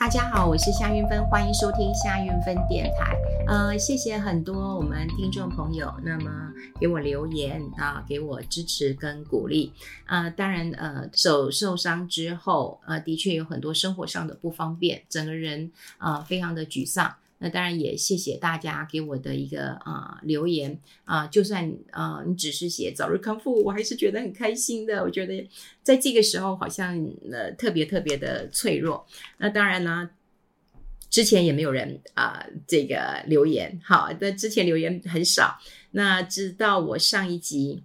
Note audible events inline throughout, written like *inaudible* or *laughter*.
大家好，我是夏云芬，欢迎收听夏云芬电台。呃，谢谢很多我们听众朋友，那么给我留言啊，给我支持跟鼓励。呃，当然，呃，手受伤之后，呃，的确有很多生活上的不方便，整个人啊，呃，非常的沮丧。那当然也谢谢大家给我的一个啊、呃、留言啊、就算啊、呃、你只是写早日康复，我还是觉得很开心的。我觉得在这个时候好像呃特别特别的脆弱。那当然呢，之前也没有人啊、这个留言，好，那之前留言很少。那直到我上一集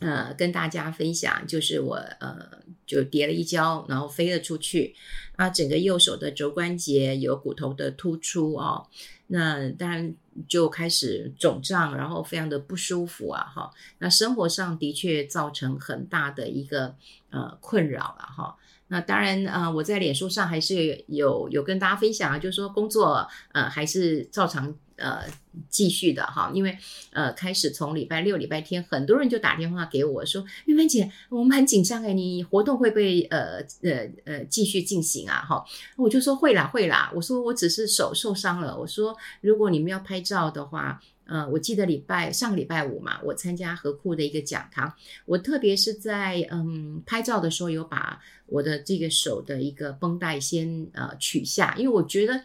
呃跟大家分享，就是我呃。就跌了一跤，然后飞了出去，啊，整个右手的肘关节有骨头的突出哦，那当然就开始肿胀，然后非常的不舒服啊，哈，那生活上的确造成很大的一个呃困扰了哈。那当然啊、我在脸书上还是有，有跟大家分享啊，就是说工作呃还是照常。呃，继续的哈，因为呃，开始从礼拜六、礼拜天，很多人就打电话给我说：“玉芬姐，我们很紧张哎，你活动会不会呃呃呃继续进行啊？”哈，我就说会啦，会啦。我说我只是手受伤了。我说如果你们要拍照的话，呃，我记得礼拜上个礼拜五嘛，我参加和库的一个讲堂，我特别是在嗯拍照的时候有把我的这个手的一个绷带先呃取下，因为我觉得。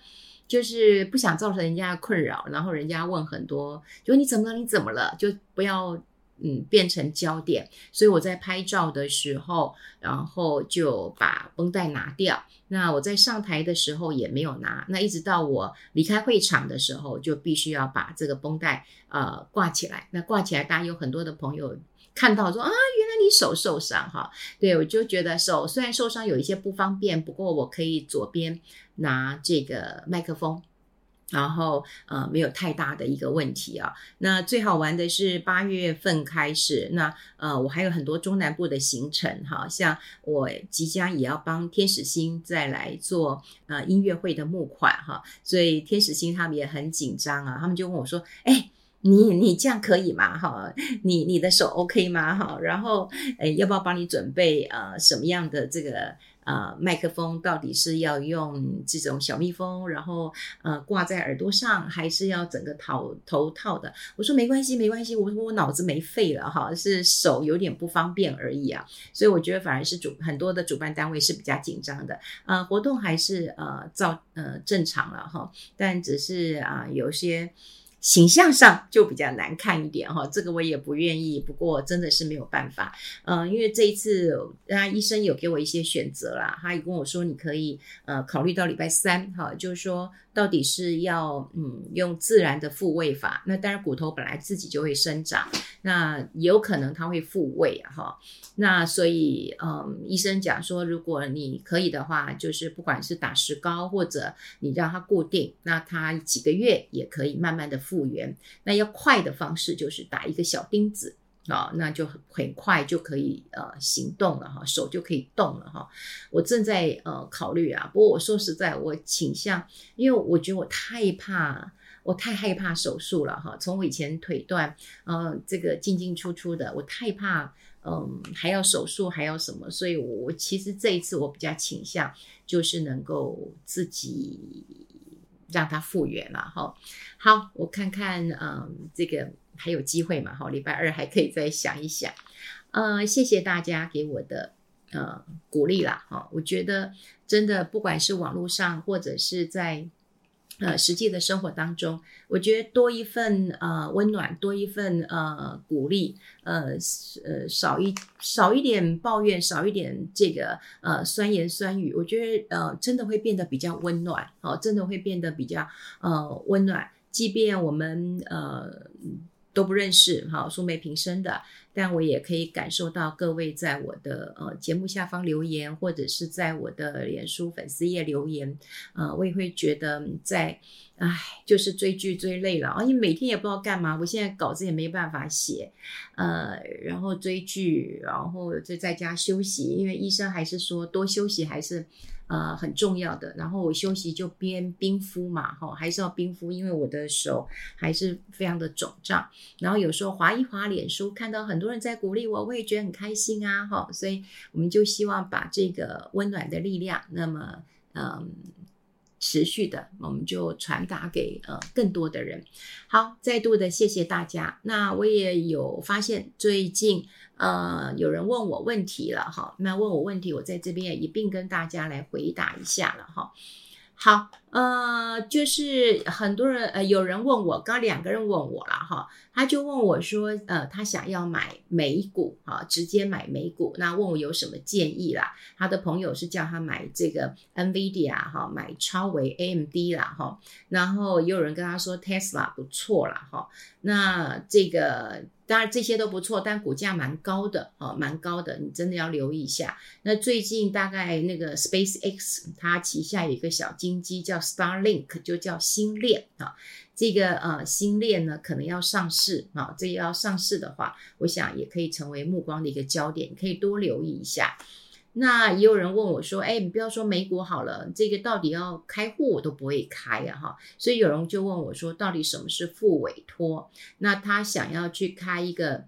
就是不想造成人家困扰，然后人家问很多，就你怎么了？你怎么了？就不要嗯变成焦点。所以我在拍照的时候，然后就把绷带拿掉。那我在上台的时候也没有拿。那一直到我离开会场的时候，就必须要把这个绷带呃挂起来。那挂起来，大家有很多的朋友看到说啊，原来你手受伤哈。对，我就觉得手虽然受伤有一些不方便，不过我可以左边。拿这个麦克风，然后呃没有太大的一个问题啊。那最好玩的是八月份开始，那呃我还有很多中南部的行程哈，像我即将也要帮天使星再来做呃音乐会的募款哈，所以天使星他们也很紧张啊，他们就问我说：“哎，你你这样可以吗？哈，你你的手 OK 吗？哈，然后哎要不要帮你准备呃什么样的这个？”呃，麦克风到底是要用这种小蜜蜂，然后呃挂在耳朵上，还是要整个套头套的？我说没关系，没关系，我说我脑子没废了哈，是手有点不方便而已啊。所以我觉得反而是主很多的主办单位是比较紧张的，呃，活动还是呃照呃正常了哈，但只是啊、有些。形象上就比较难看一点哈，这个我也不愿意，不过真的是没有办法，嗯，因为这一次，啊，医生有给我一些选择啦，他也跟我说，你可以呃考虑到礼拜三哈，就是说。到底是要嗯用自然的复位法，那当然骨头本来自己就会生长，那有可能它会复位啊哈，那所以嗯医生讲说，如果你可以的话，就是不管是打石膏或者你让它固定，那它几个月也可以慢慢的复原。那要快的方式就是打一个小钉子。啊、那就很快就可以呃行动了哈，手就可以动了哈。我正在呃考虑啊，不过我说实在，我倾向，因为我觉得我太怕，我太害怕手术了哈。从我以前腿断，呃，这个进进出出的，我太怕，嗯、还要手术，还要什么，所以，我其实这一次我比较倾向就是能够自己让它复原了哈。好，我看看，嗯、这个。还有机会嘛？哈，礼拜二还可以再想一想。呃，谢谢大家给我的呃鼓励啦。哈，我觉得真的不管是网络上或者是在呃实际的生活当中，我觉得多一份呃温暖，多一份呃鼓励，呃呃少一少一点抱怨，少一点这个呃酸言酸语，我觉得呃真的会变得比较温暖。哦，真的会变得比较呃温暖，即便我们呃。都不认识哈，素昧平生的，但我也可以感受到各位在我的呃节目下方留言，或者是在我的脸书粉丝页留言，呃，我也会觉得在，唉，就是追剧追累了啊，你每天也不知道干嘛，我现在稿子也没办法写，呃，然后追剧，然后就在家休息，因为医生还是说多休息还是。呃，很重要的。然后我休息就边冰敷嘛，哈，还是要冰敷，因为我的手还是非常的肿胀。然后有时候滑一滑脸书，看到很多人在鼓励我，我也觉得很开心啊，哈。所以我们就希望把这个温暖的力量，那么，嗯，持续的，我们就传达给呃更多的人。好，再度的谢谢大家。那我也有发现最近呃有人问我问题了哈，那问我问题，我在这边也一并跟大家来回答一下了哈。好，呃，就是很多人，呃，有人问我，刚两个人问我了哈，他就问我说，呃，他想要买美股啊，直接买美股，那问我有什么建议啦？他的朋友是叫他买这个 NVIDIA 哈，买超维 AMD 啦哈，然后也有人跟他说 Tesla 不错啦哈，那这个。当然这些都不错，但股价蛮高的哈，蛮高的，你真的要留意一下。那最近大概那个 SpaceX 它旗下有一个小金鸡叫 Starlink，就叫星链啊。这个呃星链呢可能要上市啊，这要上市的话，我想也可以成为目光的一个焦点，可以多留意一下。那也有人问我说：“哎，你不要说美股好了，这个到底要开户我都不会开呀，哈。”所以有人就问我说：“到底什么是复委托？”那他想要去开一个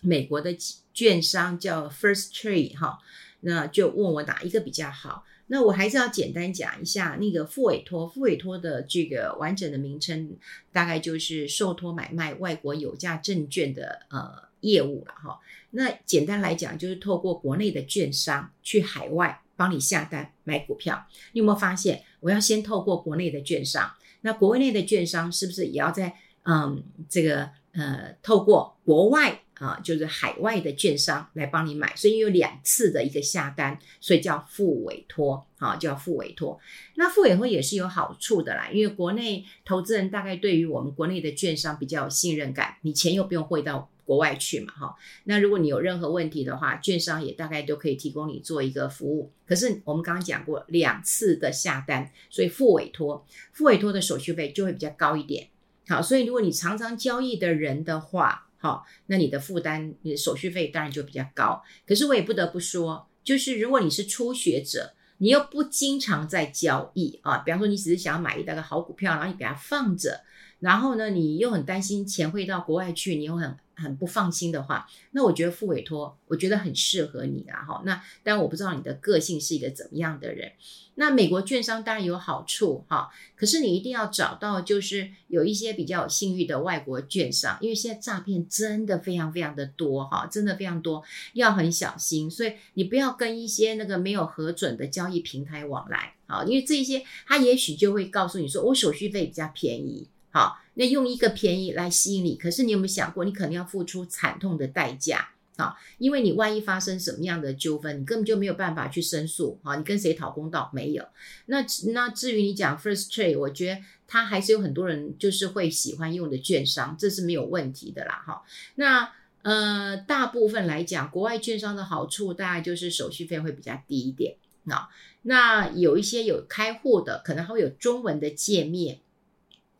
美国的券商叫 First Trade 哈，那就问我哪一个比较好。那我还是要简单讲一下那个复委托，复委托的这个完整的名称大概就是受托买卖外国有价证券的呃业务了哈。那简单来讲，就是透过国内的券商去海外帮你下单买股票。你有没有发现，我要先透过国内的券商，那国内的券商是不是也要在嗯这个呃透过国外啊，就是海外的券商来帮你买？所以有两次的一个下单，所以叫付委托啊，叫复委托。那付委托也是有好处的啦，因为国内投资人大概对于我们国内的券商比较有信任感，你钱又不用汇到。国外去嘛，哈，那如果你有任何问题的话，券商也大概都可以提供你做一个服务。可是我们刚刚讲过两次的下单，所以付委托，付委托的手续费就会比较高一点。好，所以如果你常常交易的人的话，好，那你的负担，你的手续费当然就比较高。可是我也不得不说，就是如果你是初学者，你又不经常在交易啊，比方说你只是想要买一大个好股票，然后你给它放着，然后呢，你又很担心钱会到国外去，你又很。很不放心的话，那我觉得复委托，我觉得很适合你啊哈。那但我不知道你的个性是一个怎么样的人。那美国券商当然有好处哈，可是你一定要找到就是有一些比较有信誉的外国券商，因为现在诈骗真的非常非常的多哈，真的非常多，要很小心。所以你不要跟一些那个没有核准的交易平台往来啊，因为这些他也许就会告诉你说，我手续费比较便宜。好，那用一个便宜来吸引你，可是你有没有想过，你可能要付出惨痛的代价啊？因为你万一发生什么样的纠纷，你根本就没有办法去申诉啊！你跟谁讨公道？没有。那那至于你讲 First Trade，我觉得它还是有很多人就是会喜欢用的券商，这是没有问题的啦。哈，那呃，大部分来讲，国外券商的好处大概就是手续费会比较低一点那。那有一些有开户的，可能还会有中文的界面。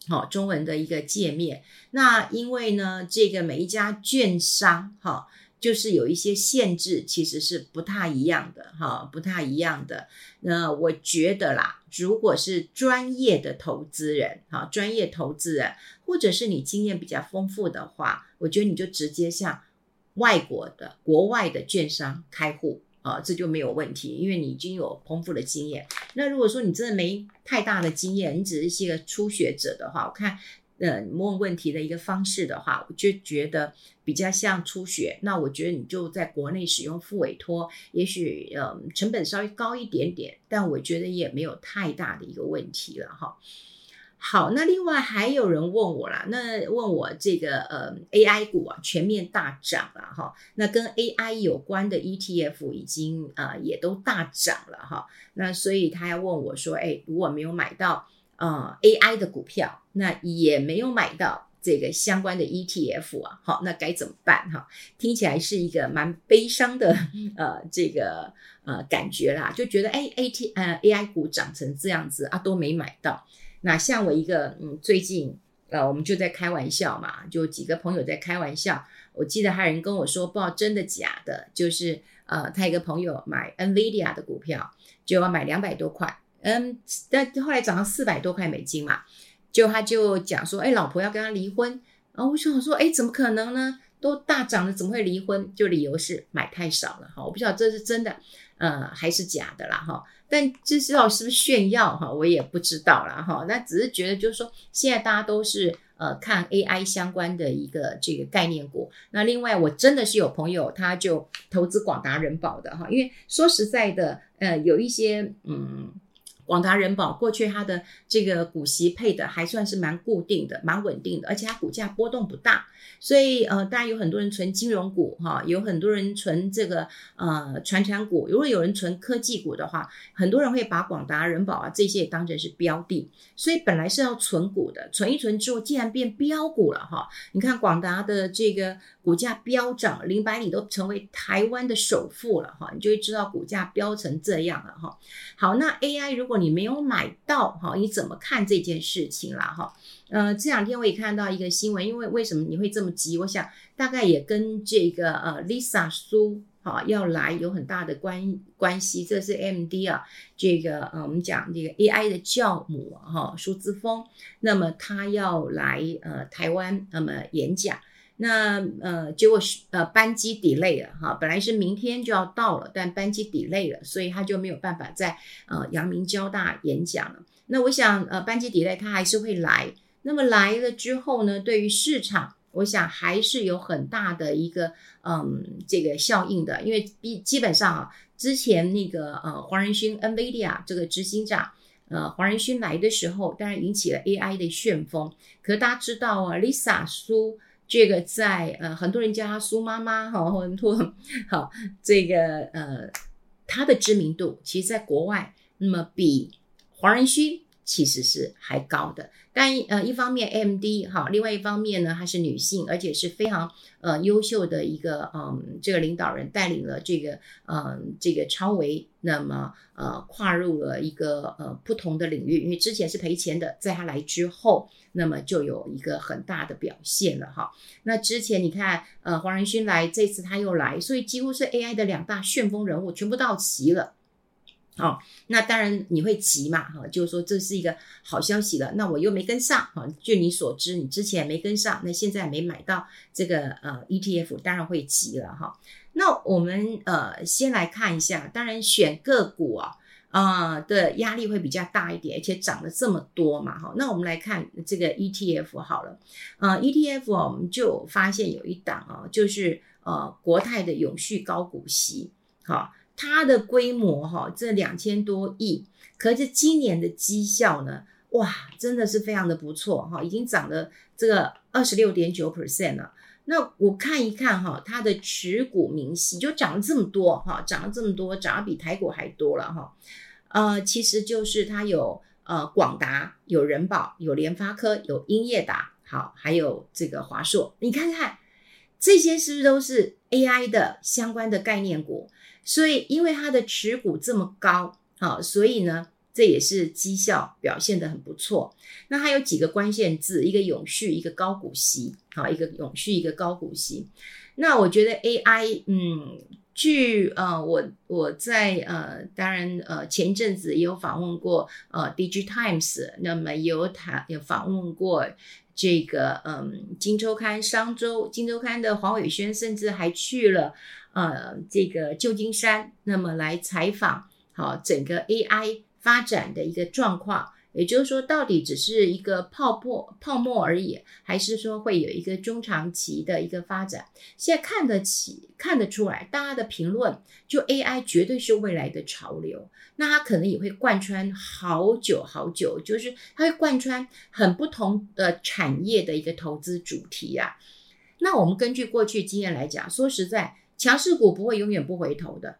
好，中文的一个界面。那因为呢，这个每一家券商，哈，就是有一些限制，其实是不太一样的，哈，不太一样的。那我觉得啦，如果是专业的投资人，哈，专业投资人，或者是你经验比较丰富的话，我觉得你就直接向外国的、国外的券商开户。啊，这就没有问题，因为你已经有丰富的经验。那如果说你真的没太大的经验，你只是一个初学者的话，我看，呃，问问题的一个方式的话，我就觉得比较像初学。那我觉得你就在国内使用副委托，也许呃成本稍微高一点点，但我觉得也没有太大的一个问题了哈。好，那另外还有人问我啦，那问我这个呃 AI 股啊全面大涨了哈，那跟 AI 有关的 ETF 已经呃也都大涨了哈，那所以他要问我说，哎，如果没有买到呃 AI 的股票，那也没有买到这个相关的 ETF 啊，好，那该怎么办哈？听起来是一个蛮悲伤的 *laughs* 呃这个呃感觉啦，就觉得哎 AT 呃 AI 股涨成这样子啊都没买到。那像我一个，嗯，最近，呃，我们就在开玩笑嘛，就几个朋友在开玩笑。我记得还有人跟我说，不知道真的假的，就是，呃，他一个朋友买 NVIDIA 的股票，就要买两百多块，嗯，但后来涨到四百多块美金嘛，就他就讲说，哎，老婆要跟他离婚，然后我想说，哎，怎么可能呢？都大涨了，怎么会离婚？就理由是买太少了哈。我不知道这是真的，呃，还是假的啦哈。但这知道是不是炫耀哈，我也不知道啦哈。那只是觉得就是说，现在大家都是呃看 AI 相关的一个这个概念股。那另外，我真的是有朋友他就投资广达人保的哈，因为说实在的，呃，有一些嗯。广达人保过去它的这个股息配的还算是蛮固定的，蛮稳定的，而且它股价波动不大，所以呃，当然有很多人存金融股哈，有很多人存这个呃传产股，如果有人存科技股的话，很多人会把广达人保啊这些也当成是标的，所以本来是要存股的，存一存之后竟然变标股了哈，你看广达的这个股价飙涨，林百里都成为台湾的首富了哈，你就会知道股价飙成这样了哈。好，那 AI 如果你没有买到哈，你怎么看这件事情啦哈？呃，这两天我也看到一个新闻，因为为什么你会这么急？我想大概也跟这个呃 Lisa 苏哈要来有很大的关关系。这是 MD 啊，这个呃我们讲这个 AI 的教母哈苏姿丰，那么他要来呃台湾那么演讲。那呃，结果是呃班机 delay 了哈，本来是明天就要到了，但班机 delay 了，所以他就没有办法在呃阳明交大演讲了。那我想呃班机 delay 他还是会来，那么来了之后呢，对于市场，我想还是有很大的一个嗯这个效应的，因为基基本上啊，之前那个呃黄仁勋 NVIDIA 这个执行长呃黄仁勋来的时候，当然引起了 AI 的旋风，可是大家知道啊，Lisa 苏。这个在呃，很多人叫她苏妈妈哈，或者 *laughs* 好这个呃，她的知名度其实在国外，那么比黄仁勋其实是还高的。但呃，一方面 M D 哈，另外一方面呢，她是女性，而且是非常呃优秀的一个嗯，这个领导人带领了这个嗯，这个超维，那么呃跨入了一个呃不同的领域，因为之前是赔钱的，在她来之后，那么就有一个很大的表现了哈。那之前你看呃黄仁勋来，这次他又来，所以几乎是 AI 的两大旋风人物全部到齐了。哦，那当然你会急嘛，哈，就是说这是一个好消息了。那我又没跟上，哈，据你所知，你之前没跟上，那现在没买到这个呃 ETF，当然会急了，哈。那我们呃先来看一下，当然选个股啊，啊、呃、的压力会比较大一点，而且涨了这么多嘛，哈。那我们来看这个 ETF 好了，呃，ETF 哦我们就发现有一档啊，就是呃国泰的永续高股息，好。它的规模哈，这两千多亿，可是今年的绩效呢，哇，真的是非常的不错哈，已经涨了这个二十六点九 percent 了。那我看一看哈，它的持股明细就涨了这么多哈，涨了这么多，涨得比台股还多了哈。呃，其实就是它有呃广达、有人保、有联发科、有英业达，好，还有这个华硕。你看看这些是不是都是 AI 的相关的概念股？所以，因为它的持股这么高，好，所以呢，这也是绩效表现得很不错。那还有几个关键字，一个永续，一个高股息，好，一个永续，一个高股息。那我觉得 AI，嗯，据呃，我我在呃，当然呃，前阵子也有访问过呃，DIG Times，那么也有谈，有访问过这个嗯，《金周刊》、商周、《金周刊》的黄伟轩，甚至还去了。呃，这个旧金山，那么来采访，好，整个 AI 发展的一个状况，也就是说，到底只是一个泡沫泡沫而已，还是说会有一个中长期的一个发展？现在看得起看得出来，大家的评论就 AI 绝对是未来的潮流，那它可能也会贯穿好久好久，就是它会贯穿很不同的产业的一个投资主题啊。那我们根据过去经验来讲，说实在。强势股不会永远不回头的，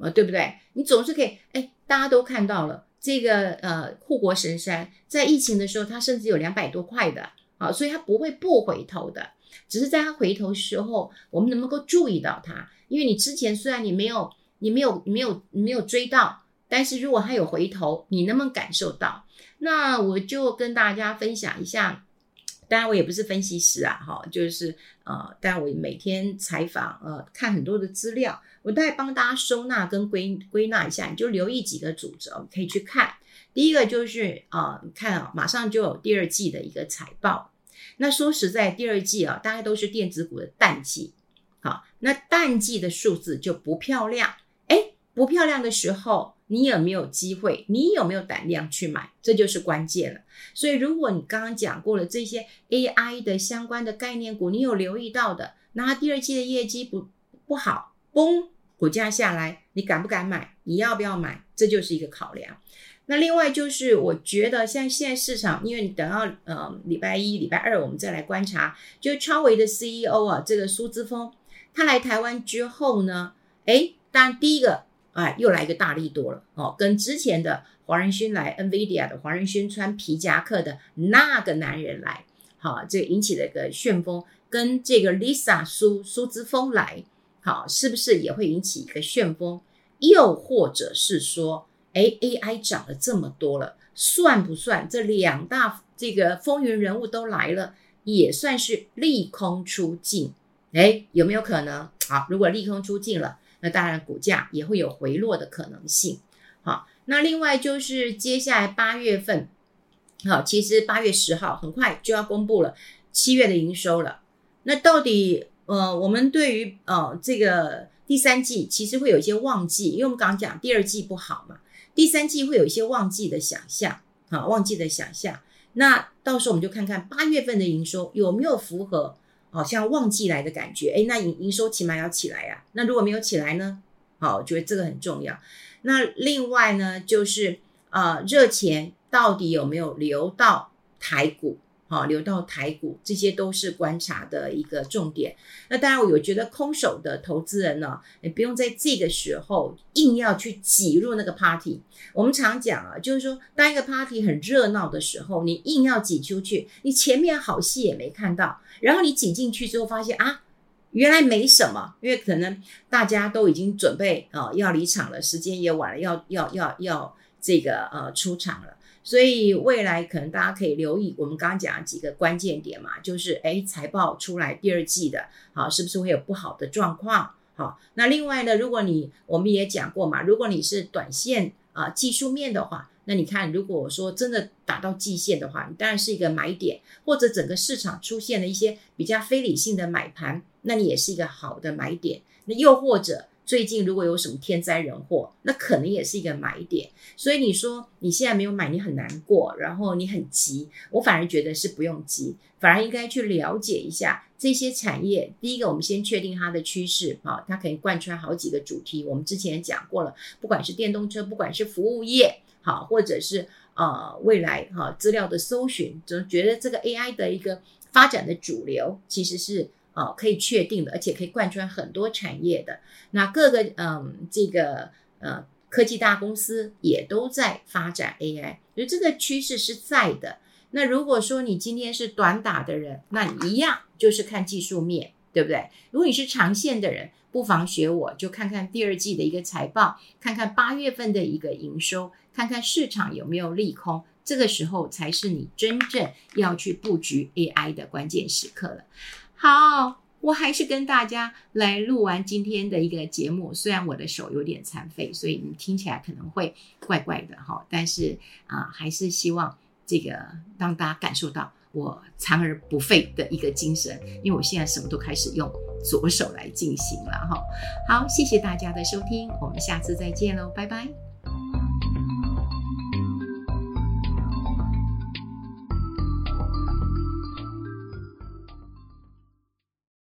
呃，对不对？你总是可以，哎，大家都看到了这个呃护国神山，在疫情的时候，它甚至有两百多块的，啊，所以它不会不回头的，只是在它回头时候，我们能不能够注意到它？因为你之前虽然你没有，你没有，没有，没有追到，但是如果它有回头，你能不能感受到？那我就跟大家分享一下。当然，我也不是分析师啊，哈，就是呃，但我每天采访，呃，看很多的资料，我大概帮大家收纳跟归归纳一下，你就留意几个主轴可以去看。第一个就是啊，你看啊，马上就有第二季的一个财报，那说实在，第二季啊，大概都是电子股的淡季。好，那淡季的数字就不漂亮。诶，不漂亮的时候，你有没有机会？你有没有胆量去买？这就是关键了。所以，如果你刚刚讲过了这些 AI 的相关的概念股，你有留意到的，那它第二季的业绩不不好，崩，股价下来，你敢不敢买？你要不要买？这就是一个考量。那另外就是，我觉得像现在市场，因为你等到呃礼拜一、礼拜二，我们再来观察，就超微的 CEO 啊，这个苏之峰，他来台湾之后呢，诶，当然第一个。哎，又来一个大力多了哦，跟之前的黄仁勋来，NVIDIA 的黄仁勋穿皮夹克的那个男人来，好，这引起了一个旋风，跟这个 Lisa 苏苏姿丰来，好，是不是也会引起一个旋风？又或者是说，哎，AI 涨了这么多了，算不算这两大这个风云人物都来了，也算是利空出尽？哎，有没有可能？好，如果利空出尽了。那当然，股价也会有回落的可能性。好，那另外就是接下来八月份，好，其实八月十号很快就要公布了七月的营收了。那到底呃，我们对于呃这个第三季其实会有一些旺季，因为我们刚刚讲第二季不好嘛，第三季会有一些旺季的想象，好，旺季的想象。那到时候我们就看看八月份的营收有没有符合。好像旺季来的感觉，哎，那营营收起码要起来呀。那如果没有起来呢？好，我觉得这个很重要。那另外呢，就是呃，热钱到底有没有流到台股？好，流到台股，这些都是观察的一个重点。那当然，我有觉得空手的投资人呢，你不用在这个时候硬要去挤入那个 party。我们常讲啊，就是说，当一个 party 很热闹的时候，你硬要挤出去，你前面好戏也没看到，然后你挤进去之后发现啊，原来没什么，因为可能大家都已经准备啊、要离场了，时间也晚了，要要要要这个呃出场了。所以未来可能大家可以留意我们刚刚讲的几个关键点嘛，就是诶财报出来第二季的，好，是不是会有不好的状况？好，那另外呢，如果你我们也讲过嘛，如果你是短线啊、技术面的话，那你看如果说真的打到季线的话，你当然是一个买点，或者整个市场出现了一些比较非理性的买盘，那你也是一个好的买点。那又或者。最近如果有什么天灾人祸，那可能也是一个买点。所以你说你现在没有买，你很难过，然后你很急。我反而觉得是不用急，反而应该去了解一下这些产业。第一个，我们先确定它的趋势啊，它可以贯穿好几个主题。我们之前也讲过了，不管是电动车，不管是服务业，好，或者是呃未来哈资料的搜寻，总觉得这个 AI 的一个发展的主流其实是。哦，可以确定的，而且可以贯穿很多产业的。那各个嗯，这个呃科技大公司也都在发展 AI，所以这个趋势是在的。那如果说你今天是短打的人，那一样就是看技术面，对不对？如果你是长线的人，不妨学我，就看看第二季的一个财报，看看八月份的一个营收，看看市场有没有利空，这个时候才是你真正要去布局 AI 的关键时刻了。好，我还是跟大家来录完今天的一个节目。虽然我的手有点残废，所以你听起来可能会怪怪的哈，但是啊、还是希望这个让大家感受到我残而不废的一个精神。因为我现在什么都开始用左手来进行了哈。好，谢谢大家的收听，我们下次再见喽，拜拜。